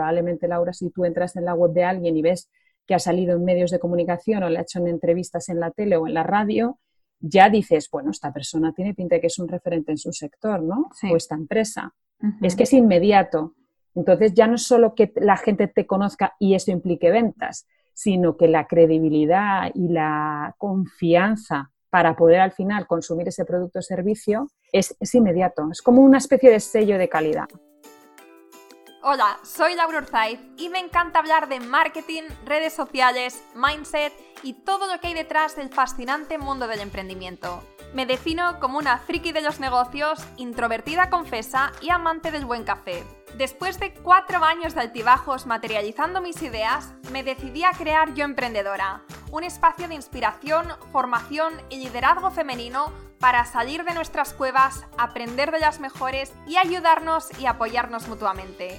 probablemente Laura, si tú entras en la web de alguien y ves que ha salido en medios de comunicación o le ha hecho en entrevistas en la tele o en la radio, ya dices, bueno, esta persona tiene pinta de que es un referente en su sector, ¿no? O esta empresa. Es que es inmediato. Entonces ya no es solo que la gente te conozca y eso implique ventas, sino que la credibilidad y la confianza para poder al final consumir ese producto o servicio es, es inmediato. Es como una especie de sello de calidad. Hola, soy Laura Urzaiz y me encanta hablar de marketing, redes sociales, mindset y todo lo que hay detrás del fascinante mundo del emprendimiento. Me defino como una friki de los negocios, introvertida confesa y amante del buen café. Después de cuatro años de altibajos materializando mis ideas, me decidí a crear Yo Emprendedora, un espacio de inspiración, formación y liderazgo femenino para salir de nuestras cuevas, aprender de las mejores y ayudarnos y apoyarnos mutuamente.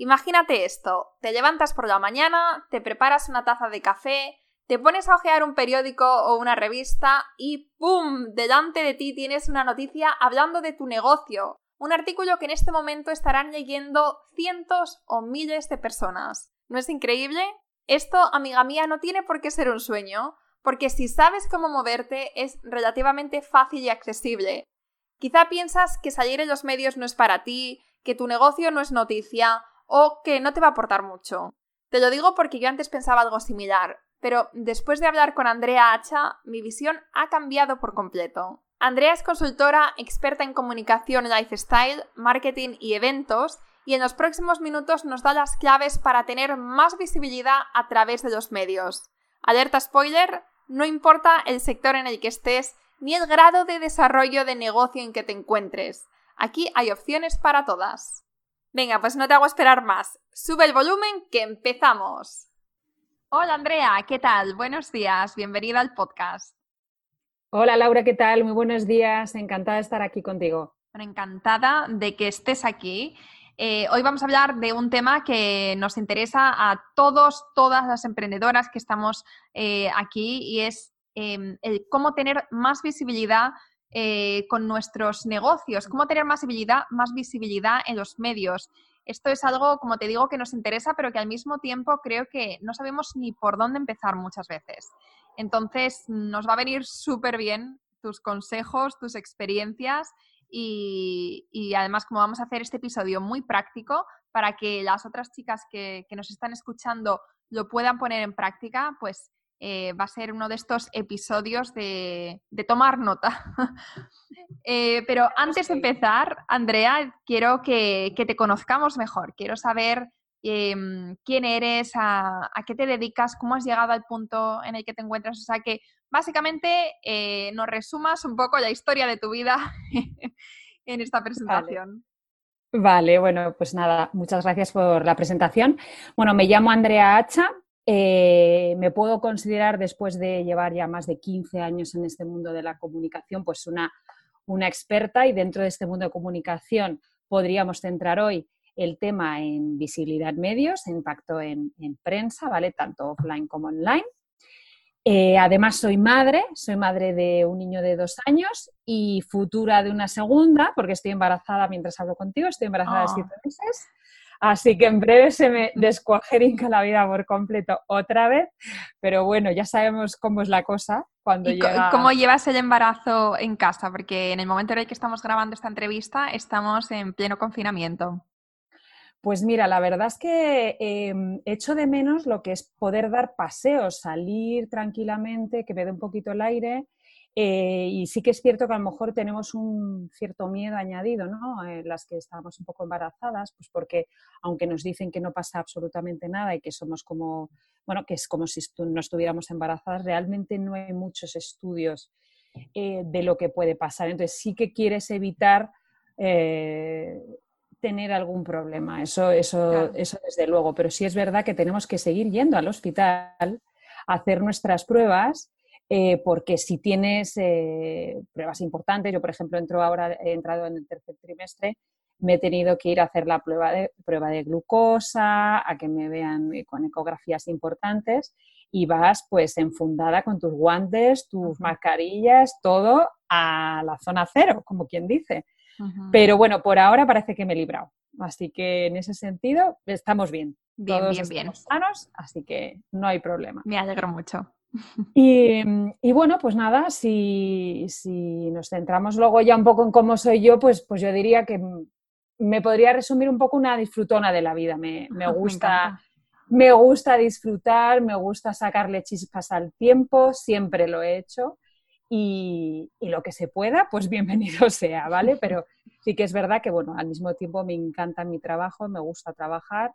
Imagínate esto, te levantas por la mañana, te preparas una taza de café, te pones a hojear un periódico o una revista y ¡pum! Delante de ti tienes una noticia hablando de tu negocio, un artículo que en este momento estarán leyendo cientos o miles de personas. ¿No es increíble? Esto, amiga mía, no tiene por qué ser un sueño, porque si sabes cómo moverte es relativamente fácil y accesible. Quizá piensas que salir en los medios no es para ti, que tu negocio no es noticia o que no te va a aportar mucho. Te lo digo porque yo antes pensaba algo similar, pero después de hablar con Andrea Hacha, mi visión ha cambiado por completo. Andrea es consultora, experta en comunicación, lifestyle, marketing y eventos, y en los próximos minutos nos da las claves para tener más visibilidad a través de los medios. Alerta spoiler, no importa el sector en el que estés, ni el grado de desarrollo de negocio en que te encuentres. Aquí hay opciones para todas. Venga, pues no te hago esperar más. Sube el volumen que empezamos. Hola Andrea, ¿qué tal? Buenos días, bienvenida al podcast. Hola Laura, ¿qué tal? Muy buenos días, encantada de estar aquí contigo. encantada de que estés aquí. Eh, hoy vamos a hablar de un tema que nos interesa a todos, todas las emprendedoras que estamos eh, aquí y es Em, el cómo tener más visibilidad eh, con nuestros negocios, cómo tener más visibilidad, más visibilidad en los medios. Esto es algo, como te digo, que nos interesa, pero que al mismo tiempo creo que no sabemos ni por dónde empezar muchas veces. Entonces, nos va a venir súper bien tus consejos, tus experiencias y, además, como vamos a hacer este episodio muy práctico para que las otras chicas que, que nos están escuchando lo puedan poner en práctica, pues eh, va a ser uno de estos episodios de, tomar nota. Eh, pero antes de empezar, Andrea, quiero que, te conozcamos mejor. Quiero saber em, quién eres, a, qué te dedicas, cómo has llegado al punto en el que te encuentras. O sea, que básicamente eh, nos resumas un poco la historia de tu vida en esta presentación. Vale. bueno, pues nada, muchas gracias por la presentación. Bueno, me llamo Andrea Hacha, eh, me puedo considerar, después de llevar ya más de 15 años en este mundo de la comunicación, pues una, una experta y dentro de este mundo de comunicación podríamos centrar hoy el tema en visibilidad medios, impacto en, prensa, ¿vale? Tanto offline como online. Eh, además, soy madre, soy madre de un niño de dos años y futura de una segunda, porque estoy embarazada mientras hablo contigo, estoy embarazada de ah. siete meses. Así que en breve se me descuajerinca la vida por completo otra vez, pero bueno, ya sabemos cómo es la cosa cuando ¿Y ¿Cómo llevas el embarazo en casa? Porque en el momento en el que estamos grabando esta entrevista estamos en pleno confinamiento. Pues mira, la verdad es que em, echo de menos lo que es poder dar paseos, salir tranquilamente, que me dé un poquito el aire eh, y sí que es cierto que a lo mejor tenemos un cierto miedo añadido, ¿no? En las que estamos un poco embarazadas, pues porque aunque nos dicen que no pasa absolutamente nada y que somos como, bueno, que es como si no estuviéramos embarazadas, realmente no hay muchos estudios eh, de lo que puede pasar. Entonces sí que quieres evitar eh, tener algún problema, eso, eso, eso desde luego, pero sí es verdad que tenemos que seguir yendo al hospital a hacer nuestras pruebas eh, porque si tienes eh, pruebas importantes, yo por ejemplo entro ahora, he entrado en el tercer trimestre, me he tenido que ir a hacer la prueba de, prueba de glucosa, a que me vean eh, con ecografías importantes y vas pues enfundada con tus guantes, tus mascarillas, todo a la zona cero, como quien dice. Pero bueno, por ahora parece que me he librado. Así que en ese sentido estamos bien. Bien, bien, bien. sanos, así que no hay problema. Me alegro mucho. Y, bueno, pues nada, si, nos centramos luego ya un poco en cómo soy yo, pues, pues yo diría que me podría resumir un poco una disfrutona de la vida. Me, gusta, me, gusta disfrutar, me gusta sacarle chispas al tiempo, siempre lo he hecho. Y, y, lo que se pueda, pues bienvenido sea, ¿vale? Pero sí que es verdad que, bueno, al mismo tiempo me encanta mi trabajo, me gusta trabajar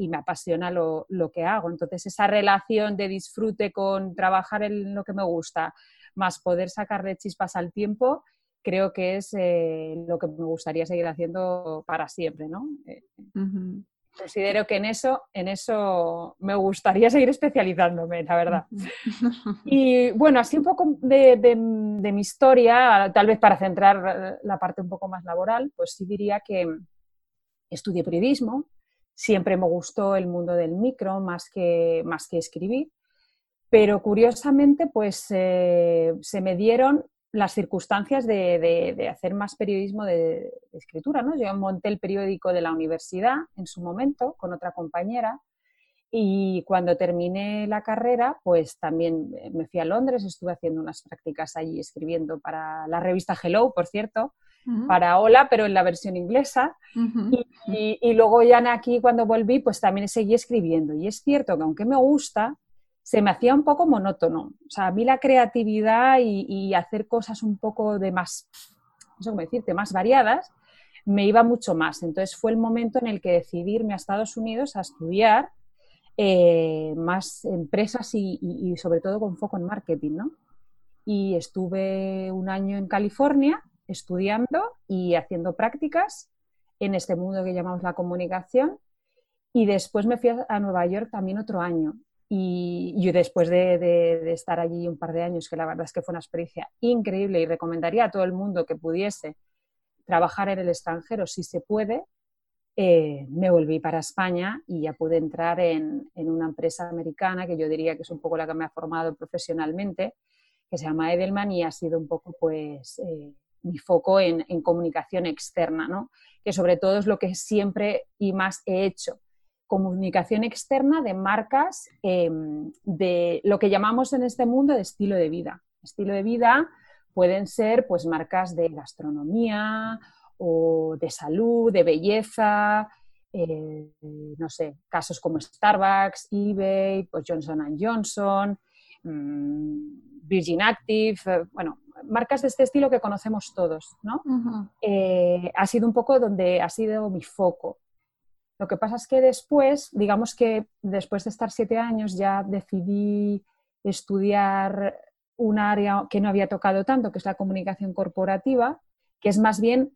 y me apasiona lo, que hago. Entonces, esa relación de disfrute con trabajar en lo que me gusta, más poder sacarle chispas al tiempo, creo que es eh, lo que me gustaría seguir haciendo para siempre, ¿no? Eh, considero que en eso, en eso me gustaría seguir especializándome, la verdad. Y bueno, así un poco de, de, mi historia, tal vez para centrar la parte un poco más laboral, pues sí diría que estudié periodismo, Siempre me gustó el mundo del micro más que, más que escribir, pero curiosamente pues eh, se me dieron las circunstancias de, hacer más periodismo de, escritura. ¿no? Yo monté el periódico de la universidad en su momento con otra compañera y cuando terminé la carrera, pues también me fui a Londres, estuve haciendo unas prácticas allí escribiendo para la revista Hello, por cierto, para Hola, pero en la versión inglesa. y, luego ya aquí cuando volví, pues también seguí escribiendo. Y es cierto que aunque me gusta, se me hacía un poco monótono. O sea, a mí la creatividad y, hacer cosas un poco de más, no sé cómo decirte, más variadas, me iba mucho más. Entonces fue el momento en el que decidí irme a Estados Unidos a estudiar eh, más empresas y, y, sobre todo con foco en marketing, ¿no? Y estuve un año en California estudiando y haciendo prácticas en este mundo que llamamos la comunicación. Y después me fui a Nueva York también otro año. Y, yo después de, estar allí un par de años, que la verdad es que fue una experiencia increíble y recomendaría a todo el mundo que pudiese trabajar en el extranjero si se puede, eh, me volví para España y ya pude entrar en, una empresa americana que yo diría que es un poco la que me ha formado profesionalmente, que se llama Edelman y ha sido un poco pues eh, mi foco en, comunicación externa, ¿no? que sobre todo es lo que siempre y más he hecho. Comunicación externa de marcas em, de lo que llamamos en este mundo de estilo de vida. Estilo de vida pueden ser pues marcas de gastronomía o de salud, de belleza, eh, no sé, casos como Starbucks, eBay, pues Johnson Johnson, mm, Virgin Active, eh, bueno, marcas de este estilo que conocemos todos, ¿no? Eh, ha sido un poco donde ha sido mi foco. Lo que pasa es que después, digamos que después de estar siete años ya decidí estudiar un área que no había tocado tanto, que es la comunicación corporativa, que es más bien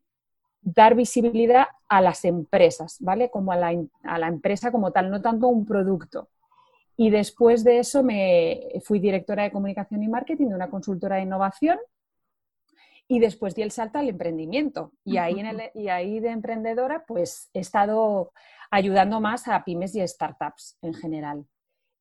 dar visibilidad a las empresas, ¿vale? Como a la, a la empresa como tal, no tanto un producto. Y después de eso me fui directora de comunicación y marketing de una consultora de innovación y después di el salto al emprendimiento. Y ahí, en el, y ahí de emprendedora, pues he estado ayudando más a pymes y startups en general.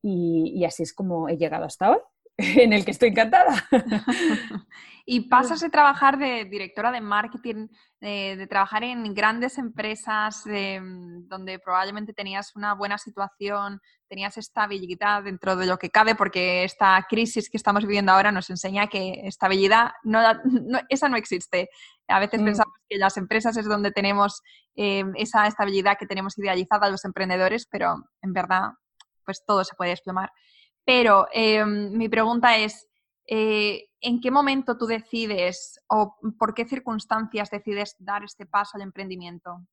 Y, así es como he llegado hasta hoy, en el que estoy encantada. y pasas de trabajar de directora de marketing, de, trabajar en grandes empresas mm, donde probablemente tenías una buena situación, tenías estabilidad dentro de lo que cabe, porque esta crisis que estamos viviendo ahora nos enseña que estabilidad, no, esa no existe. A veces mm. pensamos que las empresas es donde tenemos eh, esa estabilidad que tenemos idealizada los emprendedores, pero en verdad, pues todo se puede desplomar. Pero em, mi pregunta es, eh, ¿en qué momento tú decides o por qué circunstancias decides dar este paso al emprendimiento?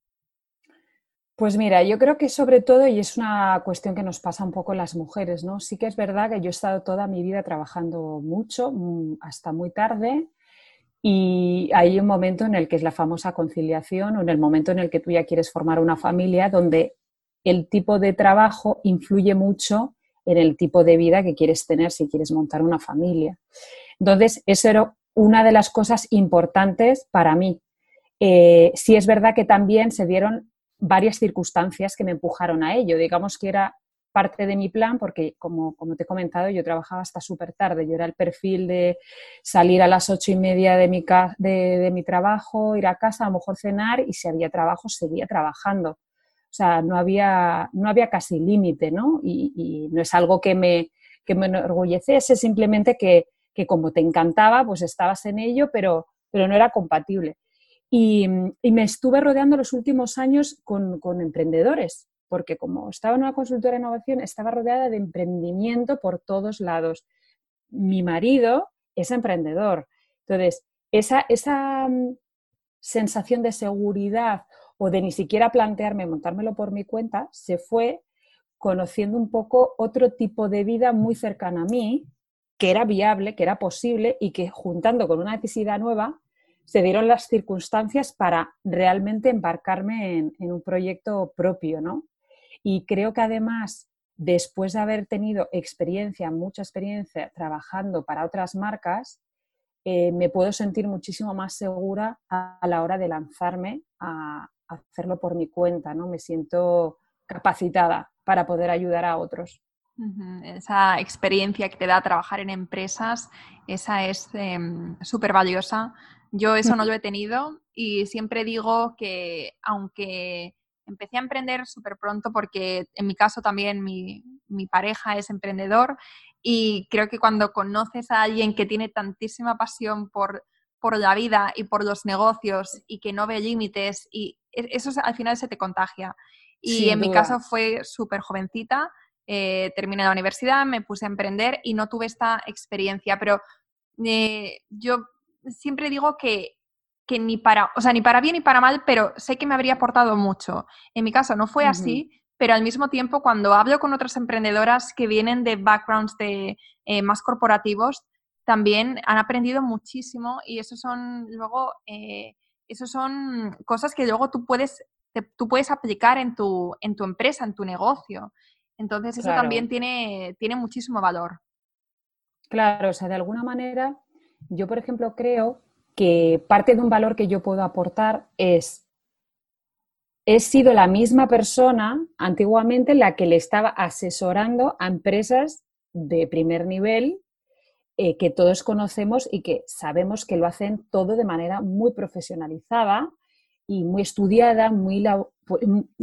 Pues mira, yo creo que sobre todo, y es una cuestión que nos pasa un poco las mujeres, ¿no? Sí que es verdad que yo he estado toda mi vida trabajando mucho, mm, hasta muy tarde, Y hay un momento en el que es la famosa conciliación o en el momento en el que tú ya quieres formar una familia donde el tipo de trabajo influye mucho en el tipo de vida que quieres tener si quieres montar una familia. Entonces, eso era una de las cosas importantes para mí. Eh, sí es verdad que también se dieron varias circunstancias que me empujaron a ello. Digamos que era parte de mi plan porque, como, como te he comentado, yo trabajaba hasta súper tarde. Yo era el perfil de salir a las ocho y media de mi, de, mi trabajo, ir a casa, a lo mejor cenar y si había trabajo, seguía trabajando. O sea, no había, no había casi límite, ¿no? Y, no es algo que me, que me enorgulleciese, simplemente que, que, como te encantaba, pues estabas en ello, pero, pero no era compatible. Y, y me estuve rodeando los últimos años con, con emprendedores, porque como estaba en una consultora de innovación, estaba rodeada de emprendimiento por todos lados. Mi marido es emprendedor. Entonces, esa, esa mm, sensación de seguridad o de ni siquiera plantearme montármelo por mi cuenta, se fue conociendo un poco otro tipo de vida muy cercana a mí, que era viable, que era posible y que juntando con una necesidad nueva, se dieron las circunstancias para realmente embarcarme en, un proyecto propio, ¿no? Y creo que además, después de haber tenido experiencia, mucha experiencia trabajando para otras marcas, eh, me puedo sentir muchísimo más segura a, la hora de lanzarme a, hacerlo por mi cuenta, ¿no? Me siento capacitada para poder ayudar a otros. Esa experiencia que te da trabajar en empresas, esa es em, súper valiosa. Yo eso no lo he tenido y siempre digo que aunque empecé a emprender súper pronto porque en mi caso también mi, pareja es emprendedor y creo que cuando conoces a alguien que tiene tantísima pasión por, por la vida y por los negocios y que no ve límites y e, eso al final se te contagia. Y en mi caso fue súper jovencita, eh, terminé la universidad, me puse a emprender y no tuve esta experiencia, pero eh, yo siempre digo que que ni para, o sea, ni para bien ni para mal, pero sé que me habría aportado mucho. En mi caso no fue así, pero al mismo tiempo cuando hablo con otras emprendedoras que vienen de backgrounds de, eh, más corporativos, también han aprendido muchísimo y eso son luego, eh, eso son cosas que luego tú puedes, tú puedes aplicar en tu, en tu empresa, en tu negocio. Entonces eso también tiene, tiene muchísimo valor. Claro, o sea, de alguna manera, yo por ejemplo creo que parte de un valor que yo puedo aportar es, he sido la misma persona antiguamente la que le estaba asesorando a empresas de primer nivel eh, que todos conocemos y que sabemos que lo hacen todo de manera muy profesionalizada y muy estudiada, muy,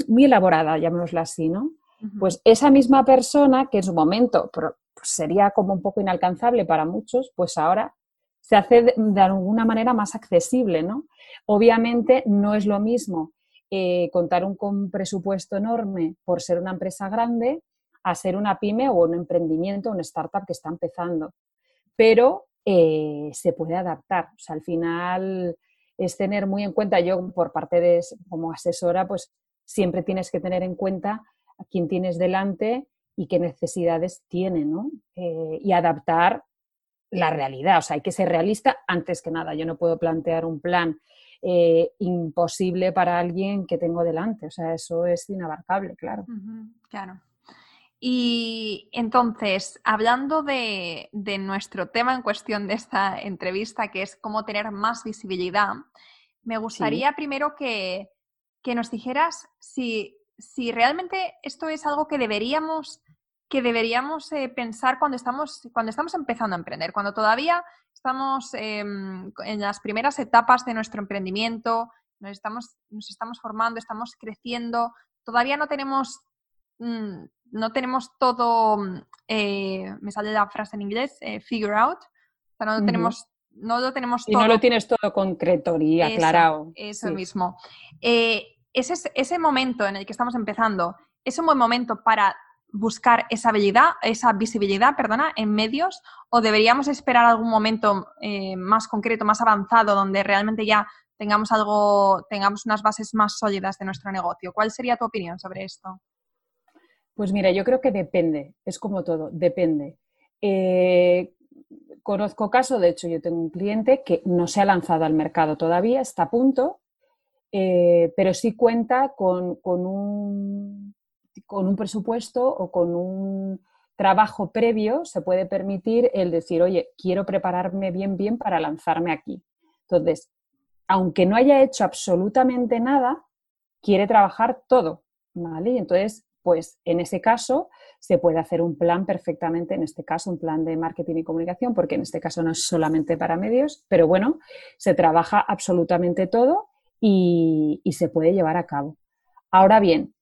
muy elaborada, llamémosla así, ¿no? Pues esa misma persona, que en su momento pues sería como un poco inalcanzable para muchos, pues ahora se hace de, alguna manera más accesible, ¿no? Obviamente no es lo mismo eh, contar un, con un presupuesto enorme por ser una empresa grande a ser una pyme o un emprendimiento, una startup que está empezando. Pero eh, se puede adaptar. O sea, al final es tener muy en cuenta, yo por parte de como asesora, pues siempre tienes que tener en cuenta a quién tienes delante y qué necesidades tiene, ¿no? Eh, y adaptar la realidad. O sea, hay que ser realista antes que nada. Yo no puedo plantear un plan eh, imposible para alguien que tengo delante. O sea, eso es inabarcable, claro. claro. Y entonces, hablando de, nuestro tema en cuestión de esta entrevista, que es cómo tener más visibilidad, me gustaría primero que, nos dijeras si, si realmente esto es algo que deberíamos que deberíamos eh, pensar cuando estamos, cuando estamos empezando a emprender, cuando todavía estamos em, en las primeras etapas de nuestro emprendimiento, nos estamos, nos estamos formando, estamos creciendo, todavía no tenemos, mm, no tenemos todo, mm, eh, me sale la frase en inglés, eh, figure out, o sea, no tenemos no lo tenemos todo. Y no lo tienes todo concreto y aclarado. Eso, mismo. ese, ese momento en el que estamos empezando es un buen momento para buscar esa habilidad, esa visibilidad, perdona, en medios o deberíamos esperar algún momento eh, más concreto, más avanzado, donde realmente ya tengamos algo, tengamos unas bases más sólidas de nuestro negocio? ¿Cuál sería tu opinión sobre esto? Pues mira, yo creo que depende, es como todo, depende. Eh, conozco caso, de hecho yo tengo un cliente que no se ha lanzado al mercado todavía, está a punto, eh, pero sí cuenta con, un, con un presupuesto o con un trabajo previo, se puede permitir el decir, oye, quiero prepararme bien, bien para lanzarme aquí. Entonces, aunque no haya hecho absolutamente nada, quiere trabajar todo, ¿vale? Y entonces, pues en ese caso se puede hacer un plan perfectamente, en este caso un plan de marketing y comunicación, porque en este caso no es solamente para medios, pero bueno, se trabaja absolutamente todo y, se puede llevar a cabo. Ahora bien,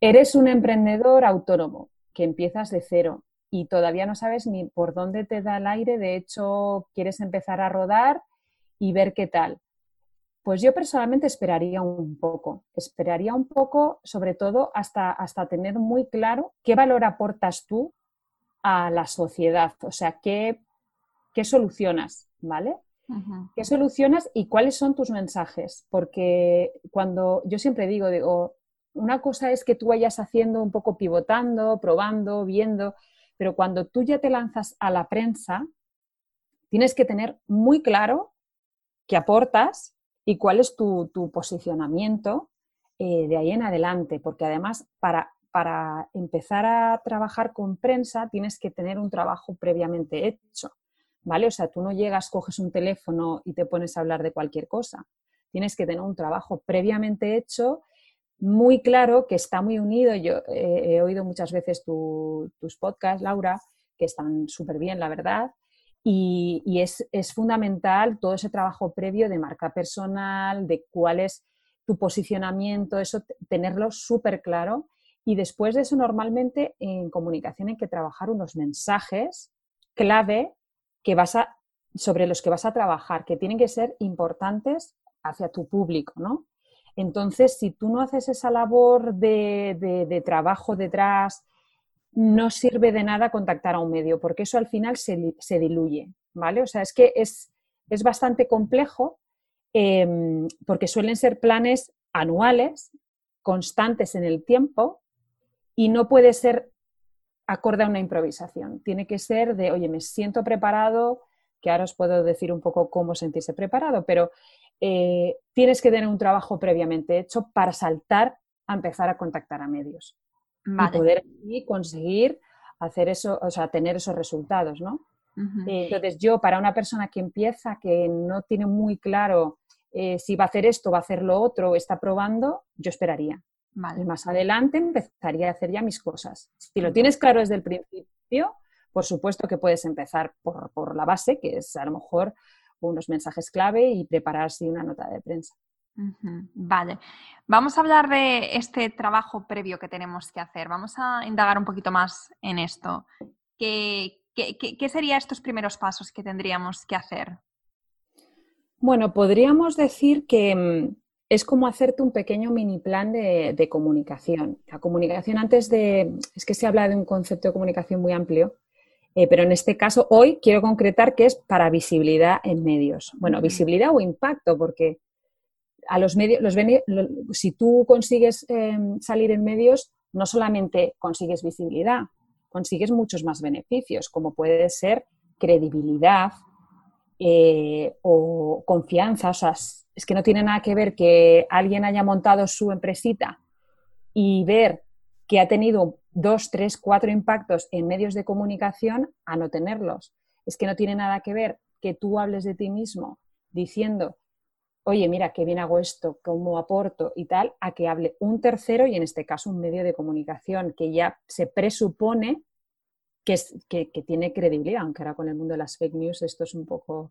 eres un emprendedor autónomo que empiezas de cero y todavía no sabes ni por dónde te da el aire, de hecho quieres empezar a rodar y ver qué tal. Pues yo personalmente esperaría un poco, esperaría un poco sobre todo hasta, hasta tener muy claro qué valor aportas tú a la sociedad, o sea, qué, qué solucionas, ¿vale? ¿Qué solucionas y cuáles son tus mensajes? Porque cuando yo siempre digo, digo, una cosa es que tú vayas haciendo un poco pivotando, probando, viendo, pero cuando tú ya te lanzas a la prensa, tienes que tener muy claro qué aportas y cuál es tu, posicionamiento eh, de ahí en adelante, porque además para, para empezar a trabajar con prensa tienes que tener un trabajo previamente hecho, ¿vale? O sea, tú no llegas, coges un teléfono y te pones a hablar de cualquier cosa. Tienes que tener un trabajo previamente hecho, muy claro, que está muy unido. Yo he oído muchas veces tus podcasts, Laura, que están súper bien, la verdad, y, es, fundamental todo ese trabajo previo de marca personal, de cuál es tu posicionamiento, eso tenerlo súper claro. Y después de eso, normalmente en comunicación hay que trabajar unos mensajes clave que vas a, sobre los que vas a trabajar, que tienen que ser importantes hacia tu público, ¿no? Entonces, si tú no haces esa labor de trabajo detrás, no sirve de nada contactar a un medio, porque eso al final se, diluye, ¿vale? O sea, es que es, bastante complejo em, porque suelen ser planes anuales, constantes en el tiempo, y no puede ser acorde a una improvisación. Tiene que ser de, oye, me siento preparado, que ahora os puedo decir un poco cómo sentirse preparado, pero eh, tienes que tener un trabajo previamente hecho para saltar a empezar a contactar a medios y poder conseguir hacer eso, o sea, tener esos resultados, ¿no? Eh, entonces, yo, para una persona que empieza, que no tiene muy claro eh, si va a hacer esto, va a hacer lo otro, está probando, yo esperaría. Y más adelante empezaría a hacer ya mis cosas. Si lo tienes claro desde el principio, por supuesto que puedes empezar por, por la base, que es a lo mejor unos mensajes clave y prepararse una nota de prensa. Vale, vamos a hablar de este trabajo previo que tenemos que hacer. Vamos a indagar un poquito más en esto. ¿Qué, serían estos primeros pasos que tendríamos que hacer? Bueno, podríamos decir que mm, es como hacerte un pequeño mini plan de, comunicación. La comunicación antes de, es que se habla de un concepto de comunicación muy amplio, eh, pero en este caso hoy quiero concretar que es para visibilidad en medios. Bueno, visibilidad o impacto, porque a los medios, los, si tú consigues em, salir en medios, no solamente consigues visibilidad, consigues muchos más beneficios, como puede ser credibilidad eh, o confianza. O sea, es que no tiene nada que ver que alguien haya montado su empresita y ver que ha tenido dos, tres, cuatro impactos en medios de comunicación a no tenerlos. Es que no tiene nada que ver que tú hables de ti mismo diciendo oye, mira, qué bien hago esto, cómo aporto y tal, a que hable un tercero y en este caso un medio de comunicación que ya se presupone que, es, que, tiene credibilidad, aunque ahora con el mundo de las fake news esto es un poco,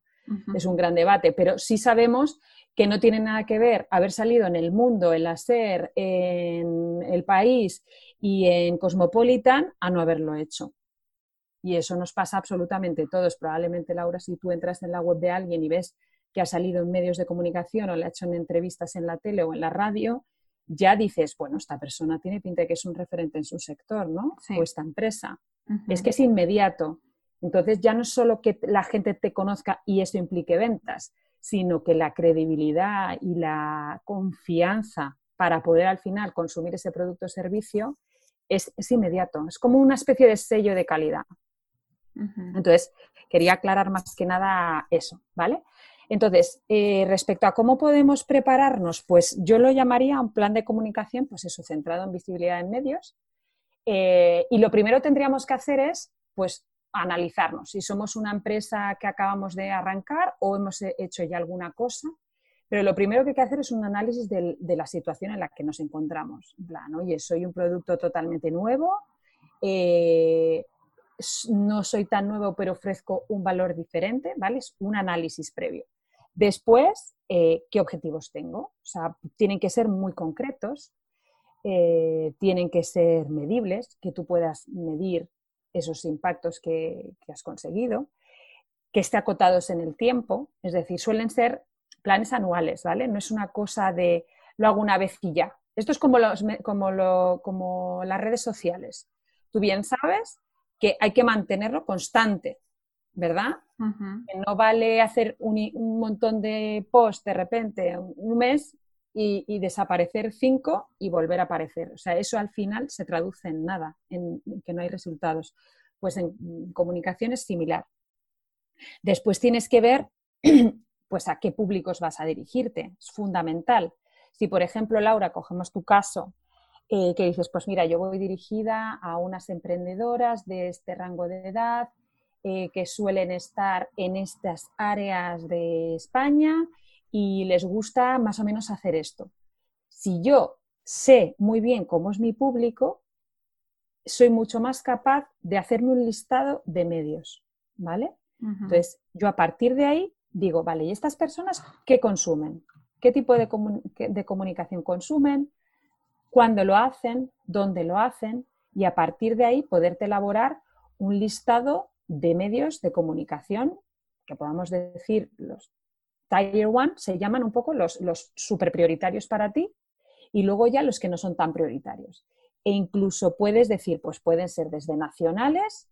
es un gran debate, pero sí sabemos que no tiene nada que ver haber salido en el mundo, en la SER, en el país y en Cosmopolitan a no haberlo hecho. Y eso nos pasa absolutamente todos. Probablemente, Laura, si tú entras en la web de alguien y ves que ha salido en medios de comunicación o le ha hecho en entrevistas en la tele o en la radio, ya dices, bueno, esta persona tiene pinta de que es un referente en su sector, ¿no? O esta empresa. Es que es inmediato. Entonces ya no es solo que la gente te conozca y eso implique ventas, sino que la credibilidad y la confianza para poder al final consumir ese producto o servicio es, inmediato. Es como una especie de sello de calidad. Entonces, quería aclarar más que nada eso, ¿vale? Entonces, eh, respecto a cómo podemos prepararnos, pues yo lo llamaría un plan de comunicación, pues eso, centrado en visibilidad en medios. Eh, y lo primero tendríamos que hacer es, pues, analizarnos si somos una empresa que acabamos de arrancar o hemos hecho ya alguna cosa. Pero lo primero que hay que hacer es un análisis de, la situación en la que nos encontramos. En plan, oye, soy un producto totalmente nuevo, eh, no soy tan nuevo, pero ofrezco un valor diferente, ¿vale? Es un análisis previo. Después, eh, ¿qué objetivos tengo? O sea, tienen que ser muy concretos, eh, tienen que ser medibles, que tú puedas medir esos impactos que, has conseguido, que esté acotados en el tiempo, es decir, suelen ser planes anuales, ¿vale? No es una cosa de lo hago una vez y ya. Esto es como, los, como, como las redes sociales. Tú bien sabes que hay que mantenerlo constante, ¿verdad? No vale hacer un, montón de posts de repente un mes y, desaparecer cinco y volver a aparecer. O sea, eso al final se traduce en nada, en, que no hay resultados. Pues en comunicación es similar. Después tienes que ver pues a qué públicos vas a dirigirte. Es fundamental. Si, por ejemplo, Laura, cogemos tu caso, eh, que dices, pues mira, yo voy dirigida a unas emprendedoras de este rango de edad eh, que suelen estar en estas áreas de España y les gusta más o menos hacer esto. Si yo sé muy bien cómo es mi público, soy mucho más capaz de hacerme un listado de medios, ¿vale? Entonces, yo a partir de ahí digo, vale, ¿y estas personas qué consumen? ¿Qué tipo de, de comunicación consumen? cuándo lo hacen, dónde lo hacen y a partir de ahí poderte elaborar un listado de medios de comunicación que podamos decir los Tier One se llaman un poco los, los super prioritarios para ti y luego ya los que no son tan prioritarios. E incluso puedes decir, pues pueden ser desde nacionales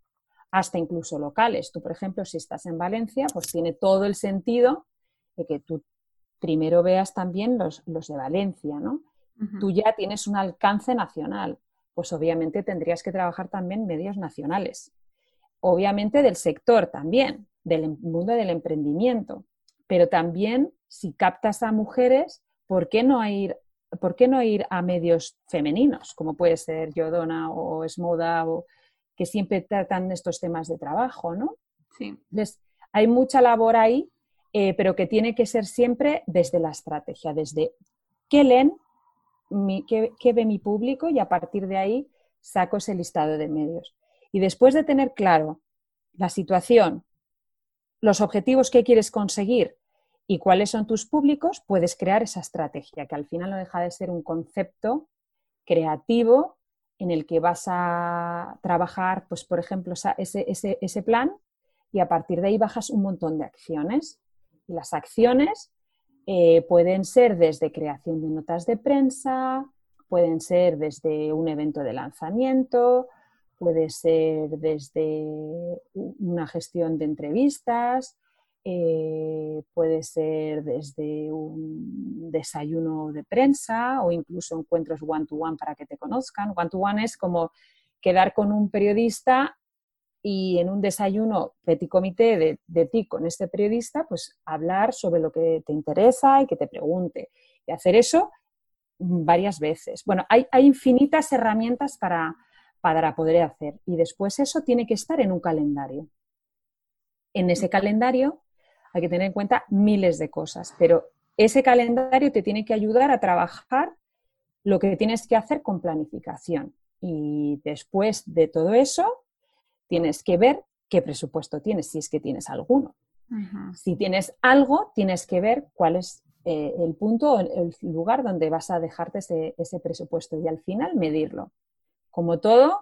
hasta incluso locales. Tú, por ejemplo, si estás en Valencia, pues tiene todo el sentido de que tú primero veas también los, los de Valencia, ¿no? tú ya tienes un alcance nacional, pues obviamente tendrías que trabajar también medios nacionales. Obviamente del sector también, del em, mundo del emprendimiento, pero también si captas a mujeres, ¿por qué no ir, por qué no ir a medios femeninos, como puede ser Yodona o Esmoda, o, que siempre tratan estos temas de trabajo, ¿no? Sí. hay mucha labor ahí, eh, pero que tiene que ser siempre desde la estrategia, desde qué leen, qué, ve mi público y a partir de ahí saco ese listado de medios. Y después de tener claro la situación, los objetivos que quieres conseguir y cuáles son tus públicos, puedes crear esa estrategia, que al final no deja de ser un concepto creativo en el que vas a trabajar, pues, por ejemplo, ese, ese plan y a partir de ahí bajas un montón de acciones. Y las acciones eh, pueden ser desde creación de notas de prensa, pueden ser desde un evento de lanzamiento, puede ser desde una gestión de entrevistas, eh, puede ser desde un desayuno de prensa o incluso encuentros one-to-one -one para que te conozcan. One-to-one -one es como quedar con un periodista y en un desayuno petit comité de, ti con este periodista, pues hablar sobre lo que te interesa y que te pregunte. Y hacer eso varias veces. Bueno, hay, infinitas herramientas para, para poder hacer. Y después eso tiene que estar en un calendario. En ese calendario hay que tener en cuenta miles de cosas, pero ese calendario te tiene que ayudar a trabajar lo que tienes que hacer con planificación. Y después de todo eso, tienes que ver qué presupuesto tienes, si es que tienes alguno. Si tienes algo, tienes que ver cuál es eh, el punto, el, el lugar donde vas a dejarte ese, ese presupuesto y al final medirlo. Como todo,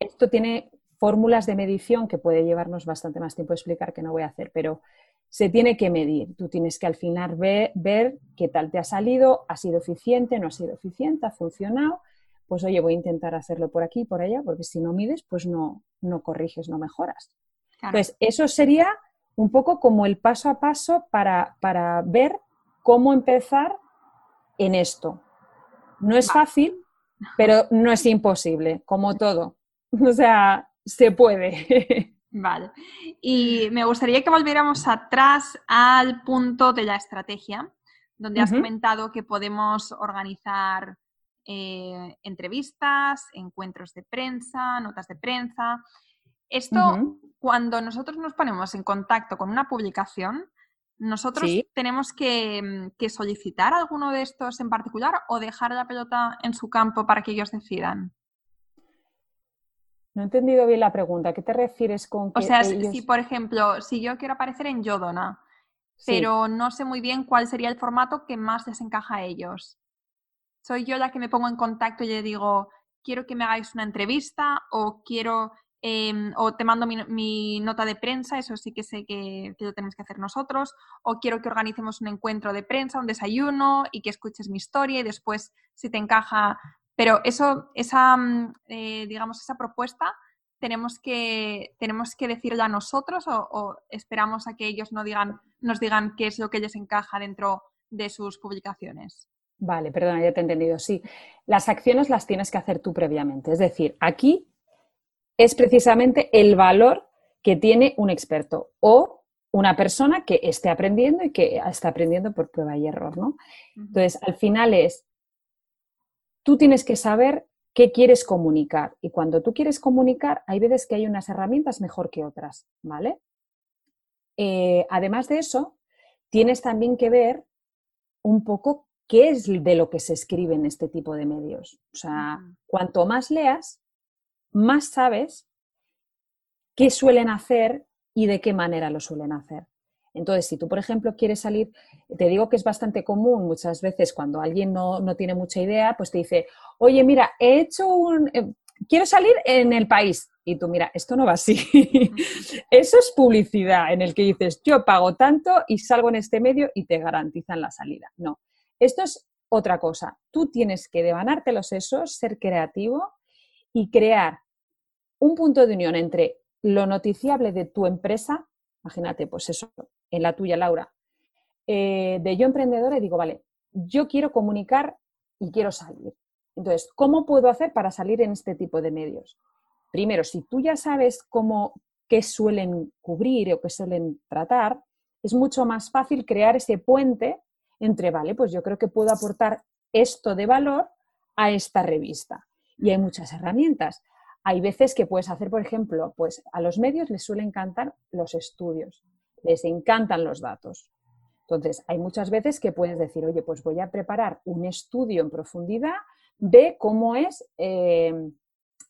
esto tiene fórmulas de medición que puede llevarnos bastante más tiempo explicar que no voy a hacer, pero se tiene que medir. Tú tienes que al final ver, ver, qué tal te ha salido, ha sido eficiente, no ha sido eficiente, ha funcionado pues oye, voy a intentar hacerlo por aquí y por allá, porque si no mides, pues no, no corriges, no mejoras. Entonces, eso sería un poco como el paso a paso para, para ver cómo empezar en esto. No es fácil, pero no es imposible, como todo. O sea, se puede. Vale. Y me gustaría que volviéramos atrás al punto de la estrategia, donde has comentado que podemos organizar eh, entrevistas, encuentros de prensa, notas de prensa. Esto, cuando nosotros nos ponemos en contacto con una publicación, ¿nosotros tenemos que, que, solicitar alguno de estos en particular o dejar la pelota en su campo para que ellos decidan? No he entendido bien la pregunta. ¿Qué te refieres con que O sea, si por ejemplo, si yo quiero aparecer en Yodona, pero no sé muy bien cuál sería el formato que más les encaja a ellos. Soy yo la que me pongo en contacto y le digo, quiero que me hagáis una entrevista o quiero em, o te mando mi, nota de prensa, eso sí que sé que, que, lo tenemos que hacer nosotros, o quiero que organicemos un encuentro de prensa, un desayuno y que escuches mi historia y después si te encaja pero eso, esa, mm, eh, digamos, esa propuesta tenemos que, tenemos que decirla nosotros o, esperamos a que ellos no digan, nos digan qué es lo que les encaja dentro de sus publicaciones. Vale, perdona, ya te he entendido. Sí, las acciones las tienes que hacer tú previamente. Es decir, aquí es precisamente el valor que tiene un experto o una persona que esté aprendiendo y que está aprendiendo por prueba y error, ¿no? Entonces, al final es tú tienes que saber qué quieres comunicar. Y cuando tú quieres comunicar, hay veces que hay unas herramientas mejor que otras, ¿vale? Eh, además de eso, tienes también que ver un poco qué es de lo que se escribe en este tipo de medios. O sea, cuanto más leas, más sabes qué suelen hacer y de qué manera lo suelen hacer. Entonces, si tú, por ejemplo, quieres salir, te digo que es bastante común muchas veces cuando alguien no, tiene mucha idea, pues te dice, oye, mira, he hecho un, eh, quiero salir en el país. Y tú, mira, esto no va así. Eso es publicidad en el que dices, yo pago tanto y salgo en este medio y te garantizan la salida. No, esto es otra cosa. Tú tienes que devanarte los sesos, ser creativo y crear un punto de unión entre lo noticiable de tu empresa, imagínate, pues eso, en la tuya, Laura, eh, de yo emprendedora y digo, vale, yo quiero comunicar y quiero salir. Entonces, ¿cómo puedo hacer para salir en este tipo de medios? Primero, si tú ya sabes cómo, qué suelen cubrir o qué suelen tratar, es mucho más fácil crear ese puente entre, vale, pues yo creo que puedo aportar esto de valor a esta revista. Y hay muchas herramientas. Hay veces que puedes hacer, por ejemplo, pues a los medios les suelen encantar los estudios les encantan los datos. Entonces, hay muchas veces que puedes decir, oye, pues voy a preparar un estudio en profundidad de cómo es eh,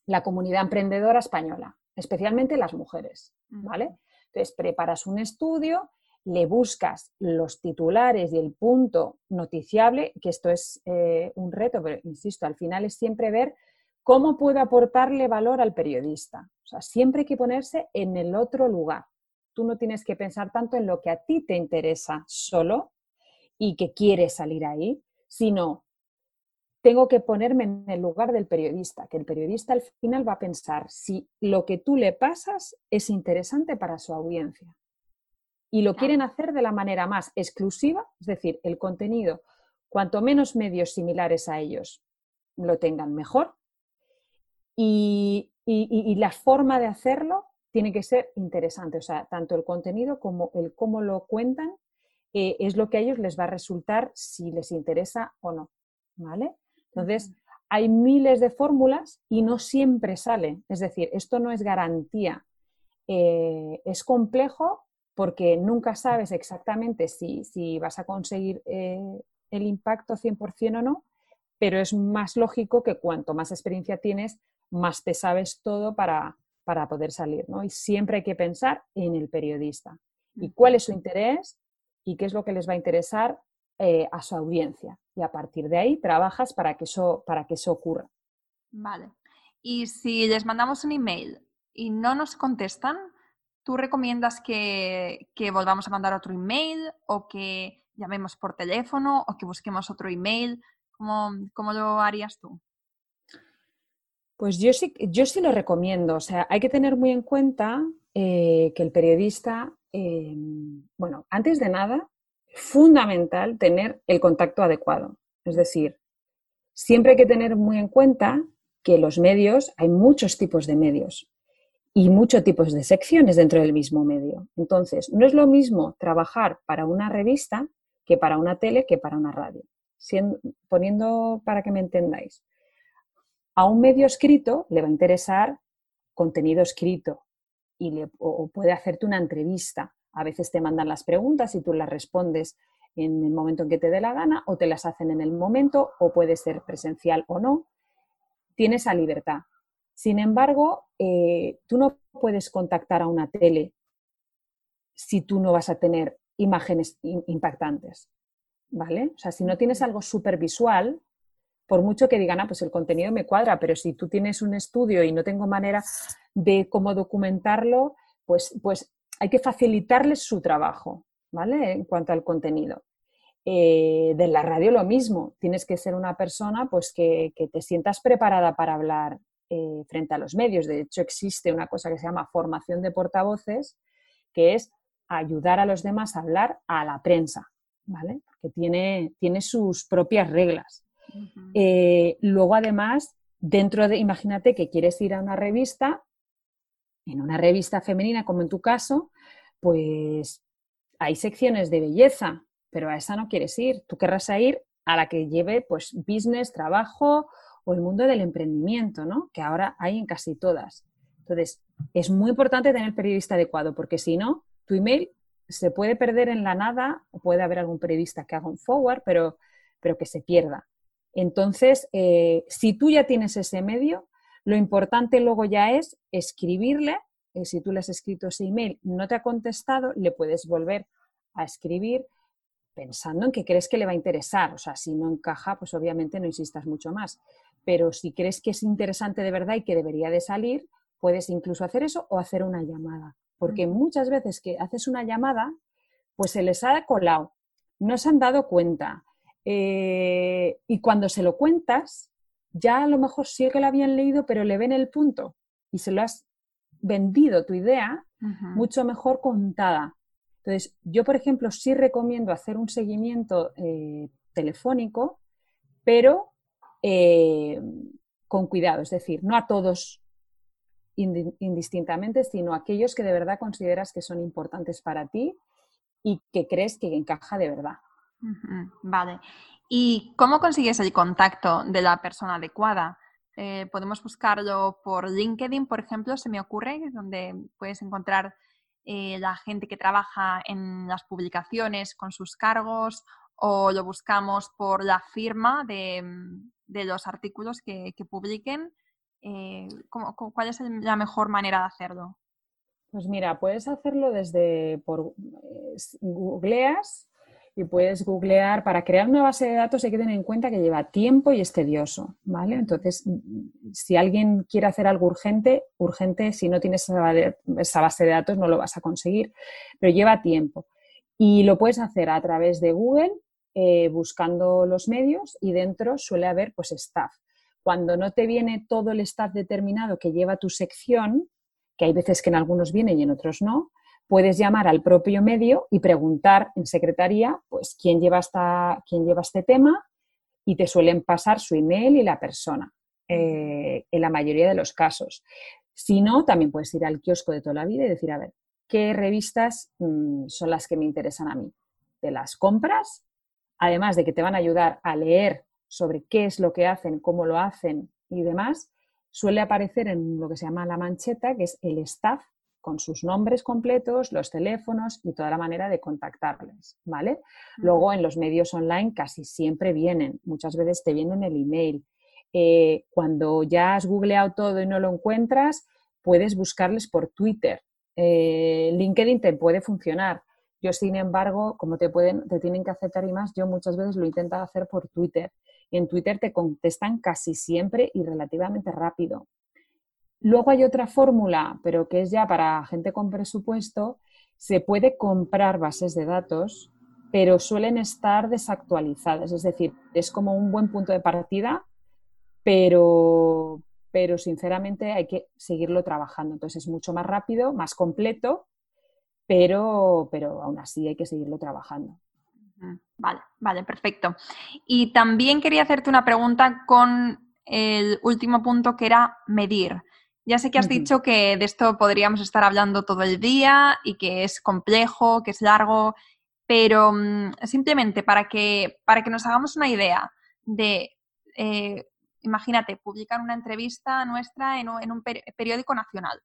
la comunidad emprendedora española, especialmente las mujeres, ¿vale? Entonces, preparas un estudio, le buscas los titulares y el punto noticiable, que esto es eh, un reto, pero insisto, al final es siempre ver cómo puedo aportarle valor al periodista. O sea, siempre hay que ponerse en el otro lugar tú no tienes que pensar tanto en lo que a ti te interesa solo y que quieres salir ahí, sino tengo que ponerme en el lugar del periodista, que el periodista al final va a pensar si lo que tú le pasas es interesante para su audiencia. Y lo quieren hacer de la manera más exclusiva, es decir, el contenido, cuanto menos medios similares a ellos lo tengan mejor. Y, y la forma de hacerlo tiene que ser interesante. O sea, tanto el contenido como el cómo lo cuentan eh, es lo que a ellos les va a resultar si les interesa o no. ¿Vale? Entonces, hay miles de fórmulas y no siempre sale. Es decir, esto no es garantía. Eh, es complejo porque nunca sabes exactamente si, si vas a conseguir eh, el impacto 100% o no, pero es más lógico que cuanto más experiencia tienes, más te sabes todo para, para poder salir, ¿no? Y siempre hay que pensar en el periodista y cuál es su interés y qué es lo que les va a interesar eh, a su audiencia. Y a partir de ahí trabajas para que eso, para que eso ocurra. Vale. Y si les mandamos un email y no nos contestan, ¿tú recomiendas que, que volvamos a mandar otro email o que llamemos por teléfono o que busquemos otro email? ¿Cómo, cómo lo harías tú? Pues yo sí, yo sí lo recomiendo. O sea, hay que tener muy en cuenta eh, que el periodista, eh, bueno, antes de nada, fundamental tener el contacto adecuado. Es decir, siempre hay que tener muy en cuenta que los medios, hay muchos tipos de medios. y muchos tipos de secciones dentro del mismo medio. Entonces, no es lo mismo trabajar para una revista que para una tele que para una radio. poniendo para que me entendáis, a un medio escrito le va a interesar contenido escrito y o puede hacerte una entrevista. A veces te mandan las preguntas y tú las respondes en el momento en que te dé la gana o te las hacen en el momento o puede ser presencial o no. Tienes esa libertad. Sin embargo, eh, tú no puedes contactar a una tele si tú no vas a tener imágenes impactantes. ¿Vale? O sea, si no tienes algo súper visual, por mucho que digan, ah, pues el contenido me cuadra, pero si tú tienes un estudio y no tengo manera de cómo documentarlo, pues, pues hay que facilitarles su trabajo, ¿vale? En cuanto al contenido. Eh, de la radio lo mismo, tienes que ser una persona pues que, te sientas preparada para hablar eh, frente a los medios. De hecho, existe una cosa que se llama formación de portavoces, que es ayudar a los demás a hablar a la prensa, ¿vale? Que tiene, tiene sus propias reglas. Eh, luego, además, dentro de, imagínate que quieres ir a una revista, en una revista femenina, como en tu caso, pues hay secciones de belleza, pero a esa no quieres ir. Tú querrás ir a la que lleve pues business, trabajo o el mundo del emprendimiento, ¿no? Que ahora hay en casi todas. Entonces, es muy importante tener periodista adecuado, porque si no, tu email se puede perder en la nada, o puede haber algún periodista que haga un forward, pero, pero que se pierda. Entonces, eh, si tú ya tienes ese medio, lo importante luego ya es escribirle, eh, si tú le has escrito ese email, no te ha contestado, le puedes volver a escribir pensando en que crees que le va a interesar. O sea, si no encaja, pues obviamente no insistas mucho más. Pero si crees que es interesante de verdad y que debería de salir, puedes incluso hacer eso o hacer una llamada. Porque muchas veces que haces una llamada, pues se les ha colado, no se han dado cuenta. Eh, y cuando se lo cuentas, ya a lo mejor sí que lo habían leído, pero le ven el punto y se lo has vendido tu idea mucho mejor contada. Entonces, yo, por ejemplo, sí recomiendo hacer un seguimiento eh, telefónico, pero eh, con cuidado, es decir, no a todos indistintamente, sino a aquellos que de verdad consideras que son importantes para ti y que crees que encaja de verdad. Vale. ¿Y cómo consigues el contacto de la persona adecuada? Eh, podemos buscarlo por LinkedIn, por ejemplo, se me ocurre, donde puedes encontrar eh, la gente que trabaja en las publicaciones con sus cargos o lo buscamos por la firma de, mm, los artículos que, publiquen. Eh, ¿Cuál es la mejor manera de hacerlo? Pues mira, puedes hacerlo desde por googleas y puedes googlear, para crear una base de datos hay que tener en cuenta que lleva tiempo y es tedioso, ¿vale? Entonces, si alguien quiere hacer algo urgente, urgente, si no tienes esa base de datos no lo vas a conseguir, pero lleva tiempo. Y lo puedes hacer a través de Google, eh, buscando los medios y dentro suele haber pues staff. Cuando no te viene todo el staff determinado que lleva tu sección, que hay veces que en algunos vienen y en otros no, puedes llamar al propio medio y preguntar en secretaría pues, quién, lleva esta, quién lleva este tema y te suelen pasar su email y la persona, eh, en la mayoría de los casos. Si no, también puedes ir al kiosco de toda la vida y decir, a ver, ¿qué revistas mm, son las que me interesan a mí? ¿De las compras? Además de que te van a ayudar a leer sobre qué es lo que hacen, cómo lo hacen y demás, suele aparecer en lo que se llama la mancheta, que es el staff con sus nombres completos, los teléfonos y toda la manera de contactarles, ¿vale? Luego en los medios online casi siempre vienen, muchas veces te vienen el email. Eh, cuando ya has googleado todo y no lo encuentras, puedes buscarles por Twitter. Eh, LinkedIn te puede funcionar. Yo, sin embargo, como te, pueden, te tienen que aceptar y más, yo muchas veces lo intento hacer por Twitter. Y en Twitter te contestan casi siempre y relativamente rápido. Luego hay otra fórmula, pero que es ya para gente con presupuesto, se puede comprar bases de datos, pero suelen estar desactualizadas, es decir, es como un buen punto de partida, pero, pero sinceramente hay que seguirlo trabajando. Entonces es mucho más rápido, más completo, pero, pero aún así hay que seguirlo trabajando. Vale, vale, perfecto. Y también quería hacerte una pregunta con el último punto que era medir. Ya sé que has dicho que de esto podríamos estar hablando todo el día y que es complejo, que es largo, pero mm, simplemente para que, para que nos hagamos una idea de, eh, imagínate, publicar una entrevista nuestra en un, periódico nacional.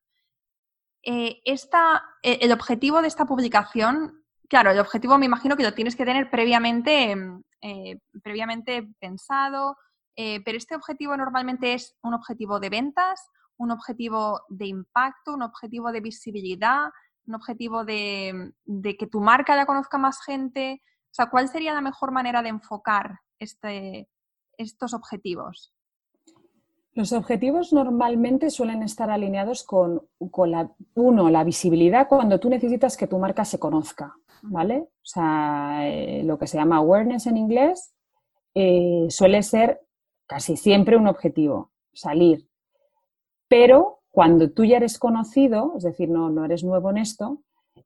Eh, esta, e, el objetivo de esta publicación, claro, el objetivo me imagino que lo tienes que tener previamente, mm, eh, previamente pensado, pero este objetivo normalmente es un objetivo de ventas, un objetivo de impacto, un objetivo de visibilidad, un objetivo de, que tu marca la conozca más gente? O sea, ¿cuál sería la mejor manera de enfocar este, estos objetivos? Los objetivos normalmente suelen estar alineados con, la, uno, la visibilidad cuando tú necesitas que tu marca se conozca, ¿vale? O sea, eh, lo que se llama awareness en inglés eh, suele ser casi siempre un objetivo, salir. Pero cuando tú ya eres conocido, es decir, no, no eres nuevo en esto,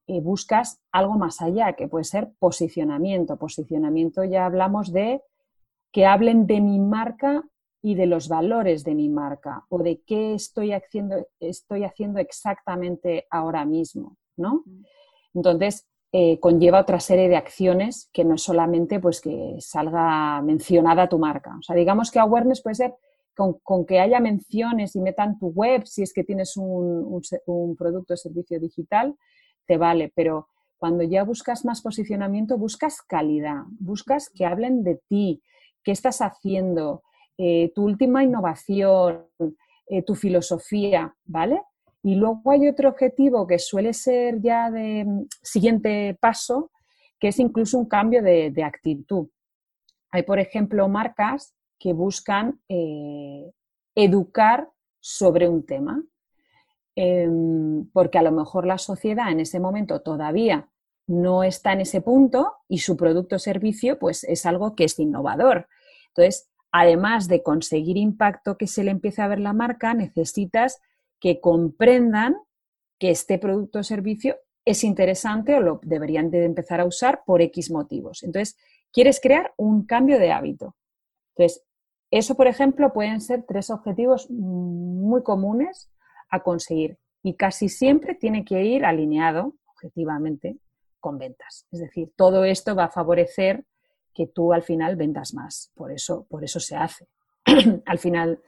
eh, buscas algo más allá, que puede ser posicionamiento. Posicionamiento ya hablamos de que hablen de mi marca y de los valores de mi marca o de qué estoy haciendo, estoy haciendo exactamente ahora mismo, ¿no? Entonces, eh, conlleva otra serie de acciones que no es solamente pues, que salga mencionada tu marca. O sea, digamos que awareness puede ser con, que haya menciones y metan tu web, si es que tienes un, producto o servicio digital, te vale, pero cuando ya buscas más posicionamiento, buscas calidad, buscas que hablen de ti, qué estás haciendo, eh, tu última innovación, eh, tu filosofía, ¿vale? Y luego hay otro objetivo que suele ser ya de mm, siguiente paso, que es incluso un cambio de, de actitud. Hay, por ejemplo, marcas que buscan eh, educar sobre un tema, em, porque a lo mejor la sociedad en ese momento todavía no está en ese punto y su producto o servicio pues es algo que es innovador. Entonces, además de conseguir impacto que se le empiece a ver la marca, necesitas que comprendan que este producto o servicio es interesante o lo deberían de empezar a usar por X motivos. Entonces, quieres crear un cambio de hábito. Entonces, eso, por ejemplo, pueden ser tres objetivos muy comunes a conseguir y casi siempre tiene que ir alineado, objetivamente, con ventas. Es decir, todo esto va a favorecer que tú al final vendas más. Por eso, por eso se hace. al final,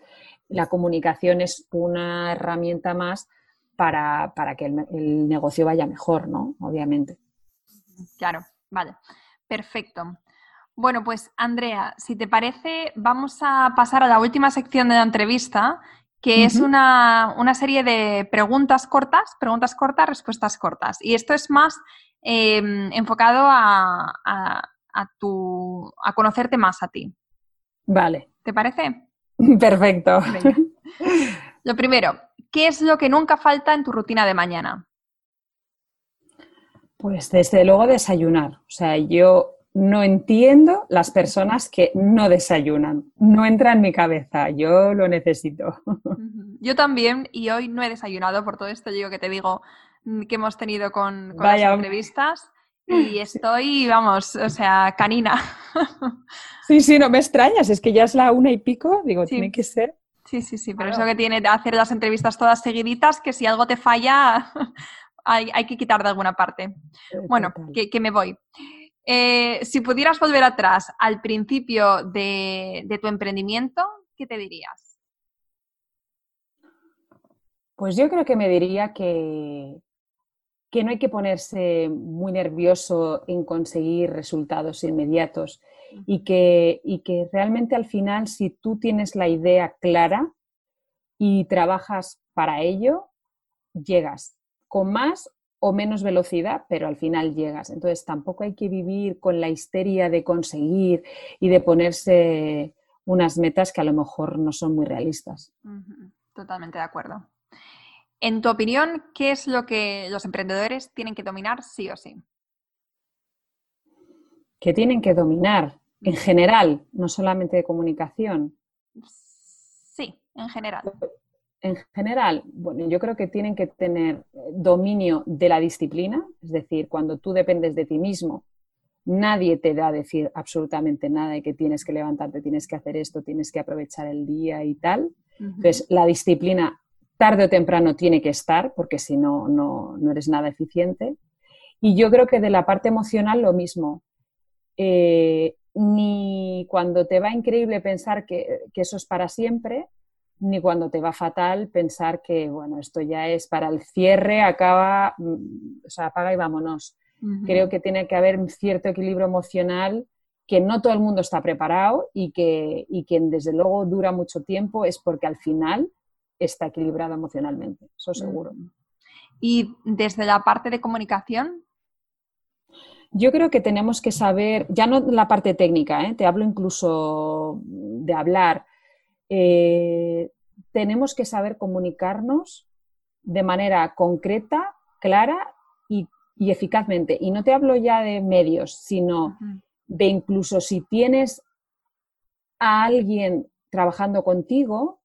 la comunicación es una herramienta más para, que el, el, negocio vaya mejor, ¿no? Obviamente. Claro, vale. Perfecto. Bueno, pues Andrea, si te parece, vamos a pasar a la última sección de la entrevista, que es una, serie de preguntas cortas, preguntas cortas, respuestas cortas. Y esto es más em, enfocado a, tu, a conocerte más a ti. Vale. ¿Te parece? Perfecto. Lo primero, ¿qué es lo que nunca falta en tu rutina de mañana? Pues desde luego desayunar. O sea, yo no entiendo las personas que no desayunan. No entra en mi cabeza. Yo lo necesito. Yo también, y hoy no he desayunado por todo esto digo que te digo mm, que hemos tenido con, las entrevistas. Y estoy, vamos, o sea, canina. Sí, sí, no me extrañas, es que ya es la una y pico, digo, tiene que ser. Sí, sí, sí, pero eso que tiene hacer las entrevistas todas seguiditas, que si algo te falla, hay, que quitar de alguna parte. Bueno, que me voy. Eh, si pudieras volver atrás al principio de, tu emprendimiento, ¿qué te dirías? Pues yo creo que me diría que, que no hay que ponerse muy nervioso en conseguir resultados inmediatos y que, y que realmente al final si tú tienes la idea clara y trabajas para ello, llegas con más o menos velocidad, pero al final llegas. Entonces tampoco hay que vivir con la histeria de conseguir y de ponerse unas metas que a lo mejor no son muy realistas. Totalmente de acuerdo. En tu opinión, ¿qué es lo que los emprendedores tienen que dominar sí o sí? ¿Qué tienen que dominar? En general, no solamente de comunicación. Sí, en general en general, bueno, yo creo que tienen que tener eh, dominio de la disciplina, es decir, cuando tú dependes de ti mismo, nadie te da a decir absolutamente nada y que tienes que levantarte, tienes que hacer esto, tienes que aprovechar el día y tal. Entonces, la disciplina tarde o temprano tiene que estar, porque si no, no, eres nada eficiente. Y yo creo que de la parte emocional lo mismo. Eh, ni cuando te va increíble pensar que, eso es para siempre, ni cuando te va fatal pensar que, bueno, esto ya es para el cierre, acaba, mm, o sea, apaga y vámonos. Creo que tiene que haber un cierto equilibrio emocional que no todo el mundo está preparado y que, y que desde luego dura mucho tiempo es porque al final está equilibrado emocionalmente, eso seguro. Y desde la parte de comunicación, yo creo que tenemos que saber, ya no la parte técnica, ¿eh? te hablo incluso de hablar, eh, tenemos que saber comunicarnos de manera concreta, clara y, eficazmente. Y no te hablo ya de medios, sino de incluso si tienes a alguien trabajando contigo,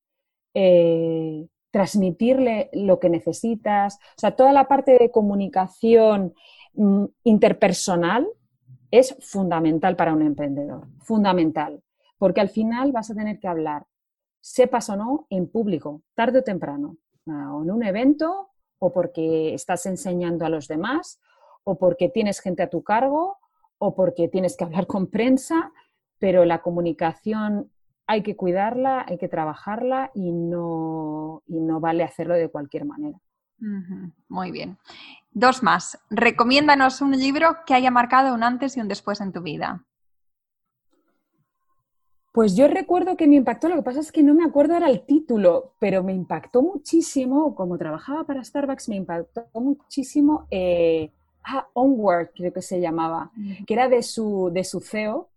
eh, transmitirle lo que necesitas. O sea, toda la parte de comunicación Mm, interpersonal es fundamental para un emprendedor, fundamental, porque al final vas a tener que hablar, sepas o no, en público, tarde o temprano, o en un evento, o porque estás enseñando a los demás, o porque tienes gente a tu cargo, o porque tienes que hablar con prensa, pero la comunicación hay que cuidarla, hay que trabajarla y no, y no vale hacerlo de cualquier manera. Muy bien. Dos más. Recomiéndanos un libro que haya marcado un antes y un después en tu vida. Pues yo recuerdo que me impactó, lo que pasa es que no me acuerdo ahora el título, pero me impactó muchísimo, como trabajaba para Starbucks, me impactó muchísimo eh, ah, Onward, creo que se llamaba, que era de su, de su CEO,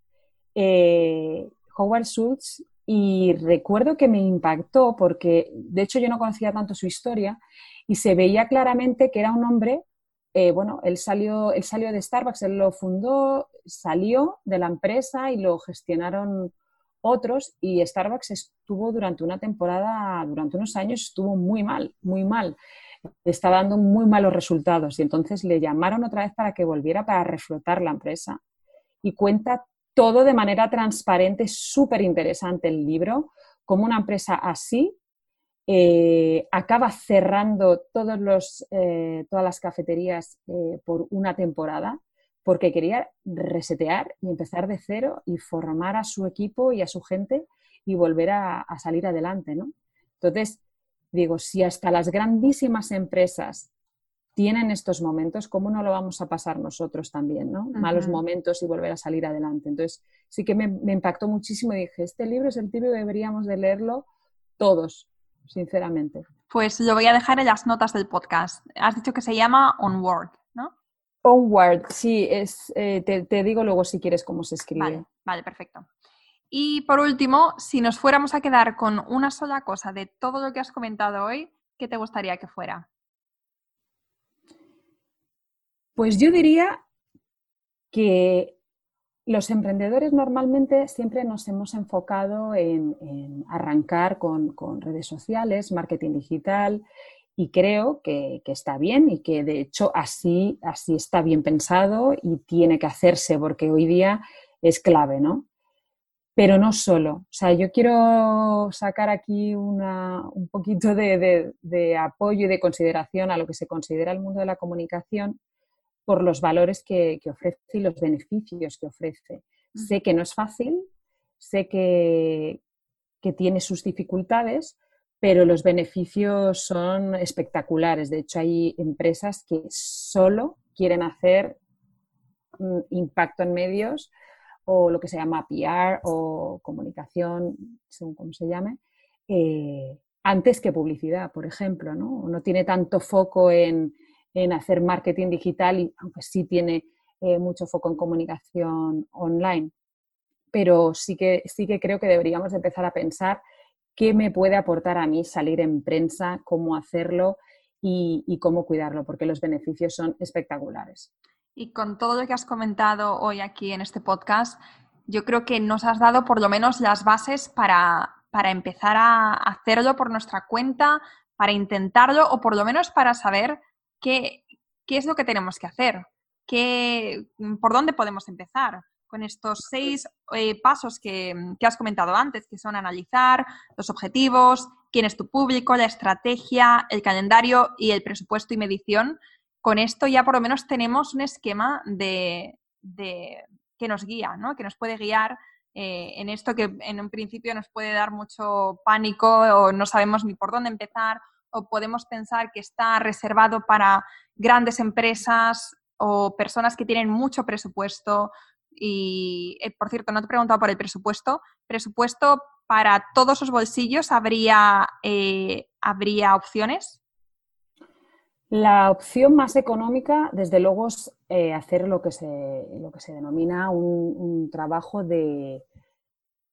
eh, Howard Schultz, y recuerdo que me impactó porque, de hecho, yo no conocía tanto su historia y se veía claramente que era un hombre, eh, bueno, él salió, él salió de Starbucks, él lo fundó, salió de la empresa y lo gestionaron otros y Starbucks estuvo durante una temporada, durante unos años, estuvo muy mal, muy mal. Estaba dando muy malos resultados y entonces le llamaron otra vez para que volviera para reflotar la empresa. Y cuenta todo de manera transparente, súper interesante el libro, como una empresa así eh, acaba cerrando todos los, eh, todas las cafeterías eh, por una temporada porque quería resetear y empezar de cero y formar a su equipo y a su gente y volver a, salir adelante, ¿no? Entonces, digo, si hasta las grandísimas empresas tienen estos momentos, ¿cómo no lo vamos a pasar nosotros también, ¿no? Malos momentos y volver a salir adelante. Entonces, sí que me, me impactó muchísimo y dije, este libro es el libro que deberíamos de leerlo todos, sinceramente. Pues lo voy a dejar en las notas del podcast. Has dicho que se llama Onward. Onward, sí, es, eh, te, digo luego si quieres cómo se escribe. Vale, perfecto. Y por último, si nos fuéramos a quedar con una sola cosa de todo lo que has comentado hoy, ¿qué te gustaría que fuera? Pues yo diría que los emprendedores normalmente siempre nos hemos enfocado en, arrancar con, redes sociales, marketing digital, y creo que, está bien y que de hecho así, así está bien pensado y tiene que hacerse porque hoy día es clave, ¿no? Pero no solo. O sea, yo quiero sacar aquí un poquito de, de apoyo y de consideración a lo que se considera el mundo de la comunicación por los valores que, ofrece y los beneficios que ofrece. Sé que no es fácil, sé que, tiene sus dificultades, pero los beneficios son espectaculares. De hecho, hay empresas que solo quieren hacer mm, impacto en medios o lo que se llama PR o comunicación, según cómo se llame, eh, antes que publicidad, por ejemplo. ¿no? tiene tanto foco en, en hacer marketing digital, y, aunque sí tiene eh, mucho foco en comunicación online. Pero sí que, sí que creo que deberíamos empezar a pensar qué me puede aportar a mí salir en prensa, cómo hacerlo y, cómo cuidarlo, porque los beneficios son espectaculares. Y con todo lo que has comentado hoy aquí en este podcast, yo creo que nos has dado por lo menos las bases para, para empezar a hacerlo por nuestra cuenta, para intentarlo o por lo menos para saber ¿qué, es lo que tenemos que hacer? ¿Qué, ¿Por dónde podemos empezar? Con estos seis eh, pasos que, has comentado antes, que son analizar los objetivos, quién es tu público, la estrategia, el calendario y el presupuesto y medición, con esto ya por lo menos tenemos un esquema de, que nos guía, ¿no? que nos puede guiar eh, en esto que en un principio nos puede dar mucho pánico o no sabemos ni por dónde empezar o podemos pensar que está reservado para grandes empresas o personas que tienen mucho presupuesto. Y, eh, por cierto, no te he preguntado por el presupuesto. ¿Presupuesto para todos los bolsillos habría, eh, habría opciones? La opción más económica, desde luego, es eh, hacer lo que, se, lo que se denomina un, trabajo de,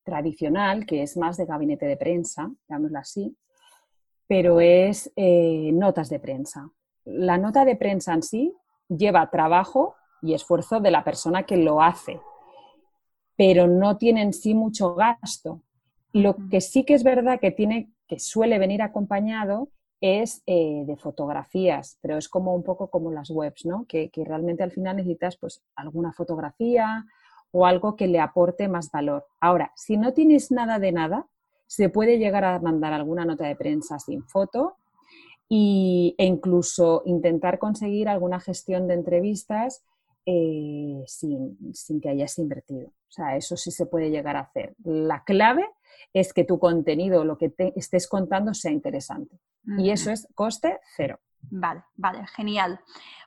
tradicional, que es más de gabinete de prensa, llamémoslo así, pero es notas de prensa. La nota de prensa en sí lleva trabajo y esfuerzo de la persona que lo hace, pero no tiene en sí mucho gasto. Lo que sí que es verdad que tiene, que suele venir acompañado es eh, de fotografías, pero es como un poco como las webs, ¿no? Que, que, realmente al final necesitas pues alguna fotografía o algo que le aporte más valor. Ahora, si no tienes nada de nada, se puede llegar a mandar alguna nota de prensa sin foto y, e incluso intentar conseguir alguna gestión de entrevistas eh, sin, que hayas invertido. O sea, eso sí se puede llegar a hacer. La clave es que tu contenido, lo que te estés contando, sea interesante. Y eso es coste cero. Vale, vale, genial.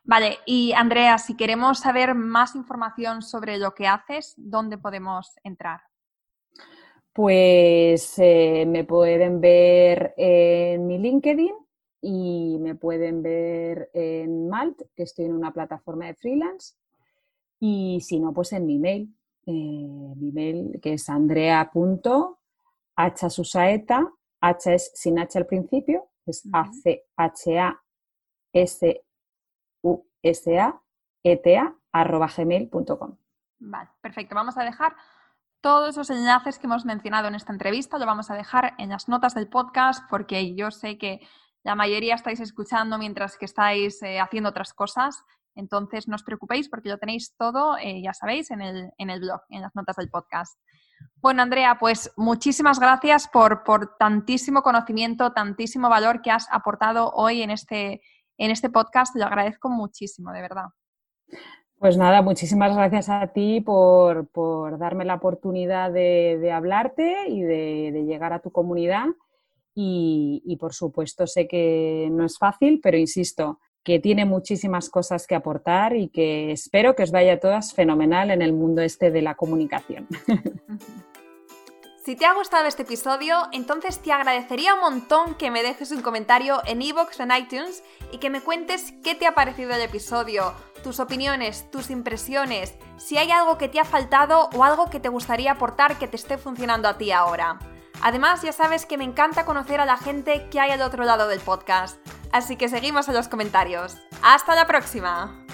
Vale, y Andrea, si queremos saber más información sobre lo que haces, ¿dónde podemos entrar? Pues eh, me pueden ver en mi LinkedIn, y me pueden ver en Malt, que estoy en una plataforma de freelance, y si no, pues en mi mail, eh, mi mail que es andrea.hsusaeta, h es sin h al principio, es A-C-H-A-S-U-S-A-E-T-A arroba gmail.com. Vale, perfecto. Vamos a dejar todos los enlaces que hemos mencionado en esta entrevista, lo vamos a dejar en las notas del podcast porque yo sé que la mayoría estáis escuchando mientras que estáis eh, haciendo otras cosas. Entonces, no os preocupéis porque lo tenéis todo, eh, ya sabéis, en el, en el, blog, en las notas del podcast. Bueno, Andrea, pues muchísimas gracias por, por, tantísimo conocimiento, tantísimo valor que has aportado hoy en este, en este podcast. Lo agradezco muchísimo, de verdad. Pues nada, muchísimas gracias a ti por, por darme la oportunidad de, de hablarte y de, de llegar a tu comunidad y, por supuesto sé que no es fácil, pero insisto, que tiene muchísimas cosas que aportar y que espero que os vaya todas fenomenal en el mundo este de la comunicación. Si te ha gustado este episodio, entonces te agradecería un montón que me dejes un comentario en iVoox o en iTunes y que me cuentes qué te ha parecido el episodio, tus opiniones, tus impresiones, si hay algo que te ha faltado o algo que te gustaría aportar que te esté funcionando a ti ahora. Además, ya sabes que me encanta conocer a la gente que hay al otro lado del podcast, así que seguimos en los comentarios. ¡Hasta la próxima!